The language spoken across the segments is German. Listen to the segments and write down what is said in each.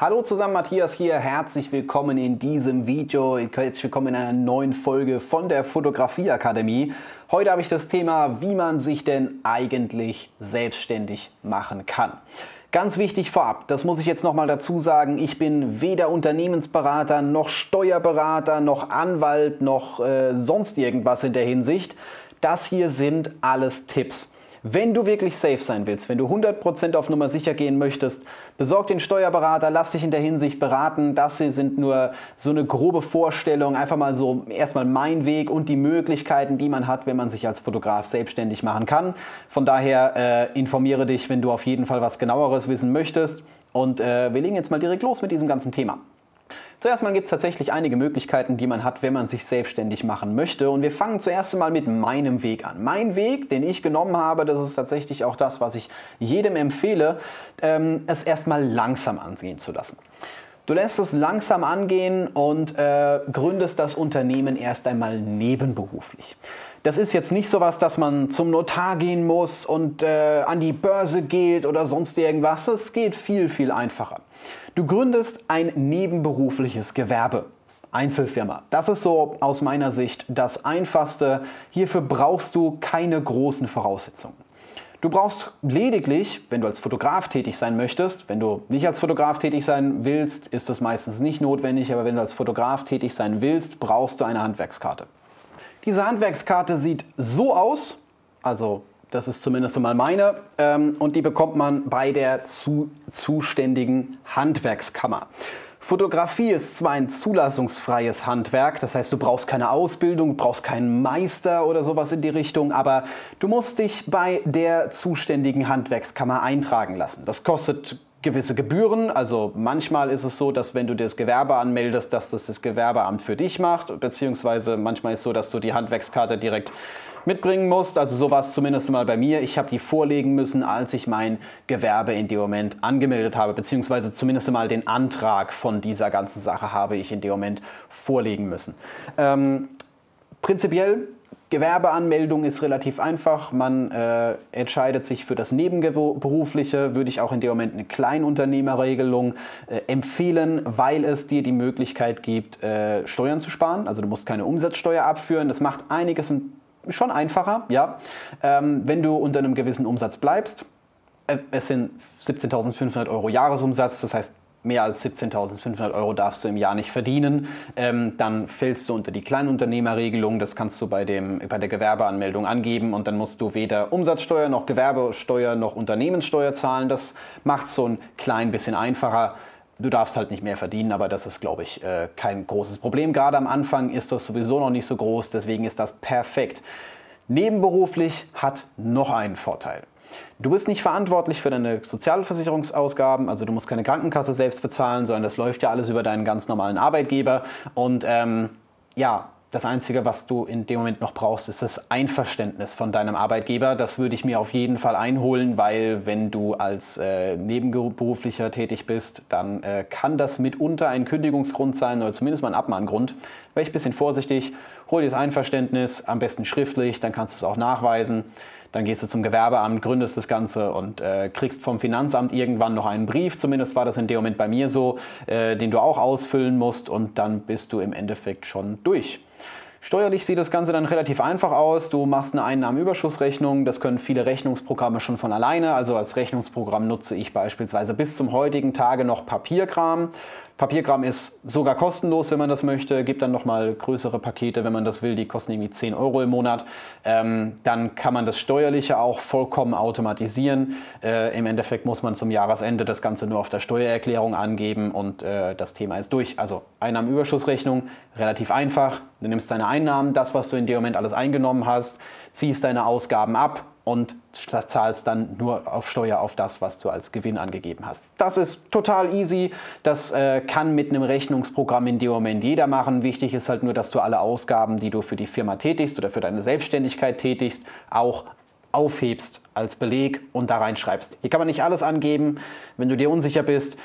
Hallo zusammen, Matthias hier. Herzlich willkommen in diesem Video. Herzlich willkommen in einer neuen Folge von der Fotografieakademie. Heute habe ich das Thema, wie man sich denn eigentlich selbstständig machen kann. Ganz wichtig vorab, das muss ich jetzt nochmal dazu sagen, ich bin weder Unternehmensberater noch Steuerberater noch Anwalt noch äh, sonst irgendwas in der Hinsicht. Das hier sind alles Tipps. Wenn du wirklich safe sein willst, wenn du 100% auf Nummer sicher gehen möchtest, besorg den Steuerberater, lass dich in der Hinsicht beraten. Das hier sind nur so eine grobe Vorstellung, einfach mal so erstmal mein Weg und die Möglichkeiten, die man hat, wenn man sich als Fotograf selbstständig machen kann. Von daher äh, informiere dich, wenn du auf jeden Fall was genaueres wissen möchtest. Und äh, wir legen jetzt mal direkt los mit diesem ganzen Thema. Zuerst mal gibt es tatsächlich einige Möglichkeiten, die man hat, wenn man sich selbstständig machen möchte. Und wir fangen zuerst einmal mit meinem Weg an. Mein Weg, den ich genommen habe, das ist tatsächlich auch das, was ich jedem empfehle, ähm, es erstmal langsam angehen zu lassen. Du lässt es langsam angehen und äh, gründest das Unternehmen erst einmal nebenberuflich. Das ist jetzt nicht so was, dass man zum Notar gehen muss und äh, an die Börse geht oder sonst irgendwas. Es geht viel, viel einfacher. Du gründest ein nebenberufliches Gewerbe. Einzelfirma. Das ist so aus meiner Sicht das Einfachste. Hierfür brauchst du keine großen Voraussetzungen. Du brauchst lediglich, wenn du als Fotograf tätig sein möchtest, wenn du nicht als Fotograf tätig sein willst, ist das meistens nicht notwendig, aber wenn du als Fotograf tätig sein willst, brauchst du eine Handwerkskarte. Diese Handwerkskarte sieht so aus, also das ist zumindest mal meine. Ähm, und die bekommt man bei der zu, zuständigen Handwerkskammer. Fotografie ist zwar ein zulassungsfreies Handwerk, das heißt, du brauchst keine Ausbildung, du brauchst keinen Meister oder sowas in die Richtung, aber du musst dich bei der zuständigen Handwerkskammer eintragen lassen. Das kostet gewisse Gebühren. Also manchmal ist es so, dass wenn du das Gewerbe anmeldest, dass das das Gewerbeamt für dich macht, beziehungsweise manchmal ist es so, dass du die Handwerkskarte direkt mitbringen musst. Also sowas zumindest mal bei mir. Ich habe die vorlegen müssen, als ich mein Gewerbe in dem Moment angemeldet habe, beziehungsweise zumindest mal den Antrag von dieser ganzen Sache habe ich in dem Moment vorlegen müssen. Ähm, prinzipiell Gewerbeanmeldung ist relativ einfach. Man äh, entscheidet sich für das Nebenberufliche. Würde ich auch in dem Moment eine Kleinunternehmerregelung äh, empfehlen, weil es dir die Möglichkeit gibt, äh, Steuern zu sparen. Also du musst keine Umsatzsteuer abführen. Das macht einiges schon einfacher, ja. Ähm, wenn du unter einem gewissen Umsatz bleibst, äh, es sind 17.500 Euro Jahresumsatz, das heißt mehr als 17.500 Euro darfst du im Jahr nicht verdienen, ähm, dann fällst du unter die Kleinunternehmerregelung. Das kannst du bei, dem, bei der Gewerbeanmeldung angeben und dann musst du weder Umsatzsteuer noch Gewerbesteuer noch Unternehmenssteuer zahlen. Das macht es so ein klein bisschen einfacher. Du darfst halt nicht mehr verdienen, aber das ist, glaube ich, äh, kein großes Problem. Gerade am Anfang ist das sowieso noch nicht so groß, deswegen ist das perfekt. Nebenberuflich hat noch einen Vorteil. Du bist nicht verantwortlich für deine Sozialversicherungsausgaben, also du musst keine Krankenkasse selbst bezahlen, sondern das läuft ja alles über deinen ganz normalen Arbeitgeber. Und ähm, ja, das Einzige, was du in dem Moment noch brauchst, ist das Einverständnis von deinem Arbeitgeber. Das würde ich mir auf jeden Fall einholen, weil wenn du als äh, Nebenberuflicher tätig bist, dann äh, kann das mitunter ein Kündigungsgrund sein oder zumindest mal ein Abmahngrund. Wäre ich ein bisschen vorsichtig, hol dir das Einverständnis, am besten schriftlich, dann kannst du es auch nachweisen. Dann gehst du zum Gewerbeamt, gründest das Ganze und äh, kriegst vom Finanzamt irgendwann noch einen Brief, zumindest war das in dem Moment bei mir so, äh, den du auch ausfüllen musst und dann bist du im Endeffekt schon durch. Steuerlich sieht das Ganze dann relativ einfach aus. Du machst eine Einnahmenüberschussrechnung. Das können viele Rechnungsprogramme schon von alleine. Also als Rechnungsprogramm nutze ich beispielsweise bis zum heutigen Tage noch Papierkram. Papierkram ist sogar kostenlos, wenn man das möchte. Gibt dann nochmal größere Pakete, wenn man das will. Die kosten irgendwie 10 Euro im Monat. Ähm, dann kann man das Steuerliche auch vollkommen automatisieren. Äh, Im Endeffekt muss man zum Jahresende das Ganze nur auf der Steuererklärung angeben und äh, das Thema ist durch. Also Einnahmenüberschussrechnung, relativ einfach. Du nimmst deine Einnahmen, das, was du in dem Moment alles eingenommen hast, ziehst deine Ausgaben ab und zahlst dann nur auf Steuer auf das, was du als Gewinn angegeben hast. Das ist total easy. Das äh, kann mit einem Rechnungsprogramm in dem Moment jeder machen. Wichtig ist halt nur, dass du alle Ausgaben, die du für die Firma tätigst oder für deine Selbstständigkeit tätigst, auch aufhebst als Beleg und da reinschreibst. Hier kann man nicht alles angeben. Wenn du dir unsicher bist,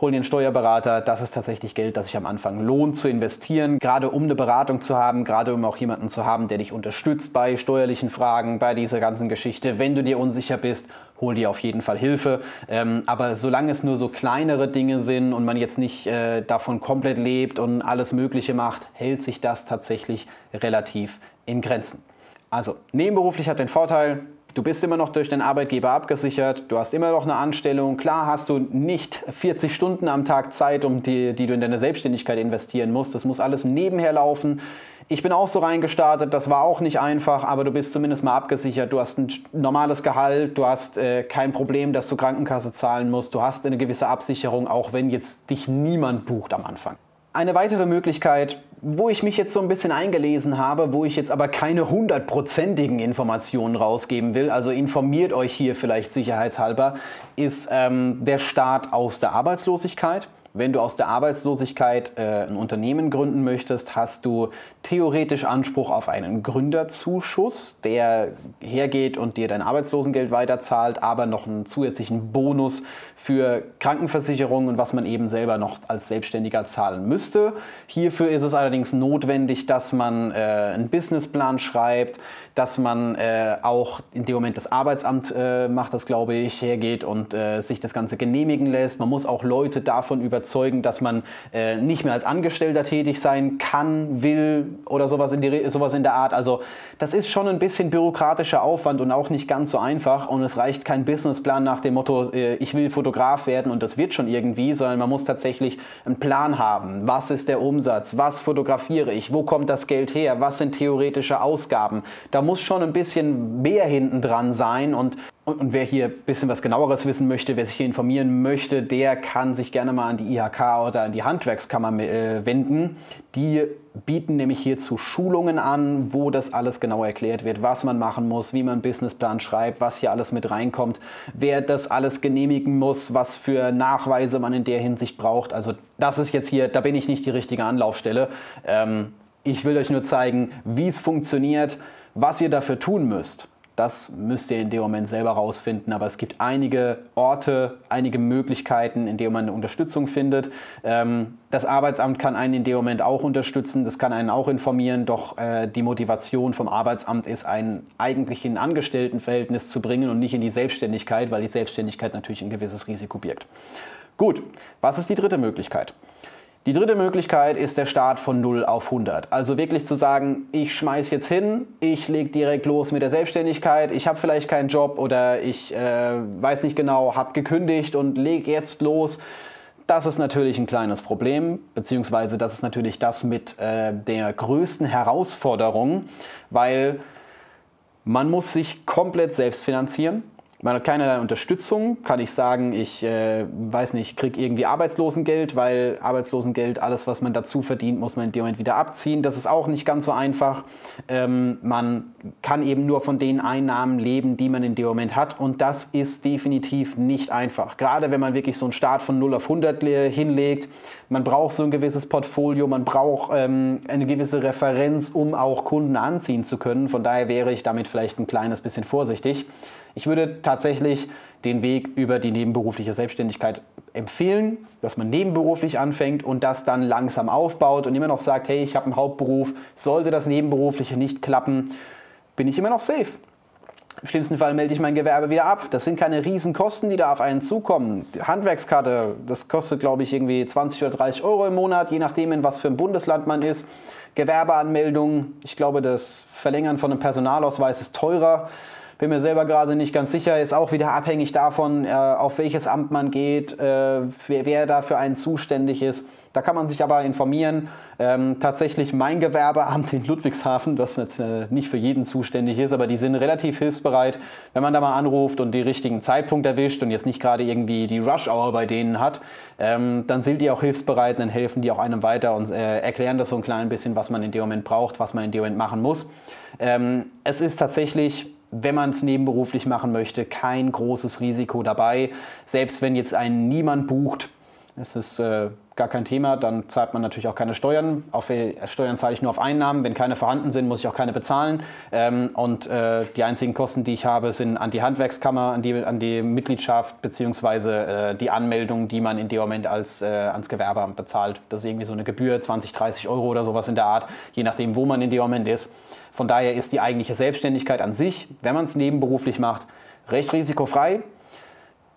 hol dir einen Steuerberater. Das ist tatsächlich Geld, das sich am Anfang lohnt zu investieren, gerade um eine Beratung zu haben, gerade um auch jemanden zu haben, der dich unterstützt bei steuerlichen Fragen, bei dieser ganzen Geschichte. Wenn du dir unsicher bist, hol dir auf jeden Fall Hilfe. Ähm, aber solange es nur so kleinere Dinge sind und man jetzt nicht äh, davon komplett lebt und alles Mögliche macht, hält sich das tatsächlich relativ in Grenzen. Also nebenberuflich hat den Vorteil, Du bist immer noch durch den Arbeitgeber abgesichert, du hast immer noch eine Anstellung. Klar hast du nicht 40 Stunden am Tag Zeit, um die, die du in deine Selbstständigkeit investieren musst. Das muss alles nebenher laufen. Ich bin auch so reingestartet, das war auch nicht einfach, aber du bist zumindest mal abgesichert. Du hast ein normales Gehalt, du hast äh, kein Problem, dass du Krankenkasse zahlen musst, du hast eine gewisse Absicherung, auch wenn jetzt dich niemand bucht am Anfang. Eine weitere Möglichkeit, wo ich mich jetzt so ein bisschen eingelesen habe, wo ich jetzt aber keine hundertprozentigen Informationen rausgeben will, also informiert euch hier vielleicht sicherheitshalber, ist ähm, der Start aus der Arbeitslosigkeit. Wenn du aus der Arbeitslosigkeit äh, ein Unternehmen gründen möchtest, hast du theoretisch Anspruch auf einen Gründerzuschuss, der hergeht und dir dein Arbeitslosengeld weiterzahlt, aber noch einen zusätzlichen Bonus für Krankenversicherung und was man eben selber noch als Selbstständiger zahlen müsste. Hierfür ist es allerdings notwendig, dass man äh, einen Businessplan schreibt, dass man äh, auch in dem Moment das Arbeitsamt äh, macht, das glaube ich, hergeht und äh, sich das Ganze genehmigen lässt. Man muss auch Leute davon überzeugen, dass man äh, nicht mehr als Angestellter tätig sein kann, will oder sowas in, die, sowas in der Art. Also das ist schon ein bisschen bürokratischer Aufwand und auch nicht ganz so einfach. Und es reicht kein Businessplan nach dem Motto, äh, ich will Fotograf werden und das wird schon irgendwie, sondern man muss tatsächlich einen Plan haben. Was ist der Umsatz? Was fotografiere ich? Wo kommt das Geld her? Was sind theoretische Ausgaben? Da muss schon ein bisschen mehr hinten dran sein und, und, und, wer hier ein bisschen was genaueres wissen möchte, wer sich hier informieren möchte, der kann sich gerne mal an die IHK oder an die Handwerkskammer äh, wenden. Die bieten nämlich hierzu Schulungen an, wo das alles genau erklärt wird, was man machen muss, wie man einen Businessplan schreibt, was hier alles mit reinkommt, wer das alles genehmigen muss, was für Nachweise man in der Hinsicht braucht. Also das ist jetzt hier, da bin ich nicht die richtige Anlaufstelle. Ähm, ich will euch nur zeigen, wie es funktioniert was ihr dafür tun müsst, das müsst ihr in dem Moment selber rausfinden. Aber es gibt einige Orte, einige Möglichkeiten, in denen man eine Unterstützung findet. Ähm, das Arbeitsamt kann einen in dem Moment auch unterstützen, das kann einen auch informieren. Doch äh, die Motivation vom Arbeitsamt ist, einen eigentlich in ein Angestelltenverhältnis zu bringen und nicht in die Selbstständigkeit, weil die Selbstständigkeit natürlich ein gewisses Risiko birgt. Gut, was ist die dritte Möglichkeit? Die dritte Möglichkeit ist der Start von 0 auf 100. Also wirklich zu sagen, ich schmeiß jetzt hin, ich lege direkt los mit der Selbstständigkeit, ich habe vielleicht keinen Job oder ich äh, weiß nicht genau, habe gekündigt und lege jetzt los. Das ist natürlich ein kleines Problem, beziehungsweise das ist natürlich das mit äh, der größten Herausforderung, weil man muss sich komplett selbst finanzieren. Man hat keinerlei Unterstützung. Kann ich sagen, ich äh, weiß nicht, kriege irgendwie Arbeitslosengeld, weil Arbeitslosengeld, alles, was man dazu verdient, muss man in dem Moment wieder abziehen. Das ist auch nicht ganz so einfach. Ähm, man kann eben nur von den Einnahmen leben, die man in dem Moment hat. Und das ist definitiv nicht einfach. Gerade wenn man wirklich so einen Start von 0 auf 100 hinlegt. Man braucht so ein gewisses Portfolio, man braucht ähm, eine gewisse Referenz, um auch Kunden anziehen zu können. Von daher wäre ich damit vielleicht ein kleines bisschen vorsichtig. Ich würde tatsächlich den Weg über die nebenberufliche Selbstständigkeit empfehlen, dass man nebenberuflich anfängt und das dann langsam aufbaut und immer noch sagt, hey, ich habe einen Hauptberuf, sollte das nebenberufliche nicht klappen, bin ich immer noch safe. Im schlimmsten Fall melde ich mein Gewerbe wieder ab. Das sind keine Riesenkosten, die da auf einen zukommen. Die Handwerkskarte, das kostet, glaube ich, irgendwie 20 oder 30 Euro im Monat, je nachdem, in was für ein Bundesland man ist. Gewerbeanmeldung, ich glaube, das Verlängern von einem Personalausweis ist teurer. Bin mir selber gerade nicht ganz sicher, ist auch wieder abhängig davon, äh, auf welches Amt man geht, äh, wer, wer da für einen zuständig ist. Da kann man sich aber informieren. Ähm, tatsächlich mein Gewerbeamt in Ludwigshafen, das jetzt äh, nicht für jeden zuständig ist, aber die sind relativ hilfsbereit, wenn man da mal anruft und den richtigen Zeitpunkt erwischt und jetzt nicht gerade irgendwie die Rush-Hour bei denen hat, ähm, dann sind die auch hilfsbereit, dann helfen die auch einem weiter und äh, erklären das so ein klein bisschen, was man in dem Moment braucht, was man in dem Moment machen muss. Ähm, es ist tatsächlich wenn man es nebenberuflich machen möchte, kein großes Risiko dabei. Selbst wenn jetzt einen niemand bucht, ist es äh, gar kein Thema, dann zahlt man natürlich auch keine Steuern. Auf Steuern zahle ich nur auf Einnahmen. Wenn keine vorhanden sind, muss ich auch keine bezahlen. Ähm, und äh, die einzigen Kosten, die ich habe, sind an die Handwerkskammer, an die, an die Mitgliedschaft bzw. Äh, die Anmeldung, die man in dem Moment als, äh, ans Gewerbeamt bezahlt. Das ist irgendwie so eine Gebühr, 20, 30 Euro oder sowas in der Art, je nachdem, wo man in dem Moment ist. Von daher ist die eigentliche Selbstständigkeit an sich, wenn man es nebenberuflich macht, recht risikofrei.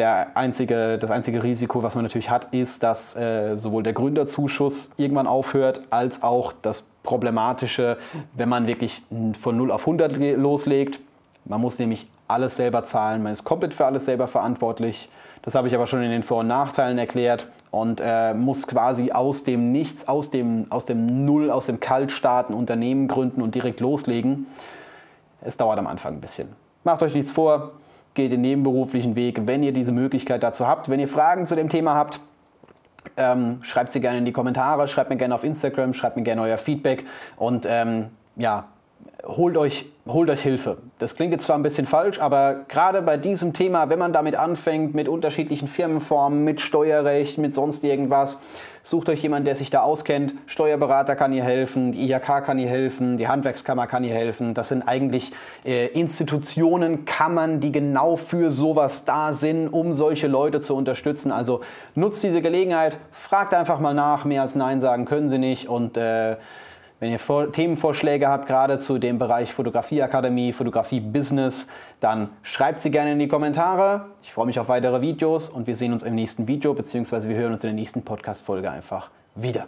Der einzige, das einzige Risiko, was man natürlich hat, ist, dass äh, sowohl der Gründerzuschuss irgendwann aufhört, als auch das Problematische, wenn man wirklich von 0 auf 100 loslegt. Man muss nämlich alles selber zahlen, man ist komplett für alles selber verantwortlich. Das habe ich aber schon in den Vor- und Nachteilen erklärt und äh, muss quasi aus dem Nichts, aus dem, aus dem Null, aus dem Kaltstarten Unternehmen gründen und direkt loslegen. Es dauert am Anfang ein bisschen. Macht euch nichts vor, geht den nebenberuflichen Weg, wenn ihr diese Möglichkeit dazu habt. Wenn ihr Fragen zu dem Thema habt, ähm, schreibt sie gerne in die Kommentare, schreibt mir gerne auf Instagram, schreibt mir gerne euer Feedback und ähm, ja, holt euch, holt euch Hilfe. Das klingt jetzt zwar ein bisschen falsch, aber gerade bei diesem Thema, wenn man damit anfängt, mit unterschiedlichen Firmenformen, mit Steuerrecht, mit sonst irgendwas, sucht euch jemanden, der sich da auskennt. Steuerberater kann ihr helfen, die IHK kann ihr helfen, die Handwerkskammer kann ihr helfen. Das sind eigentlich äh, Institutionen, Kammern, die genau für sowas da sind, um solche Leute zu unterstützen. Also nutzt diese Gelegenheit, fragt einfach mal nach, mehr als Nein sagen können sie nicht und äh, wenn ihr Vor Themenvorschläge habt, gerade zu dem Bereich Fotografieakademie, Fotografie-Business, dann schreibt sie gerne in die Kommentare. Ich freue mich auf weitere Videos und wir sehen uns im nächsten Video, beziehungsweise wir hören uns in der nächsten Podcast-Folge einfach wieder.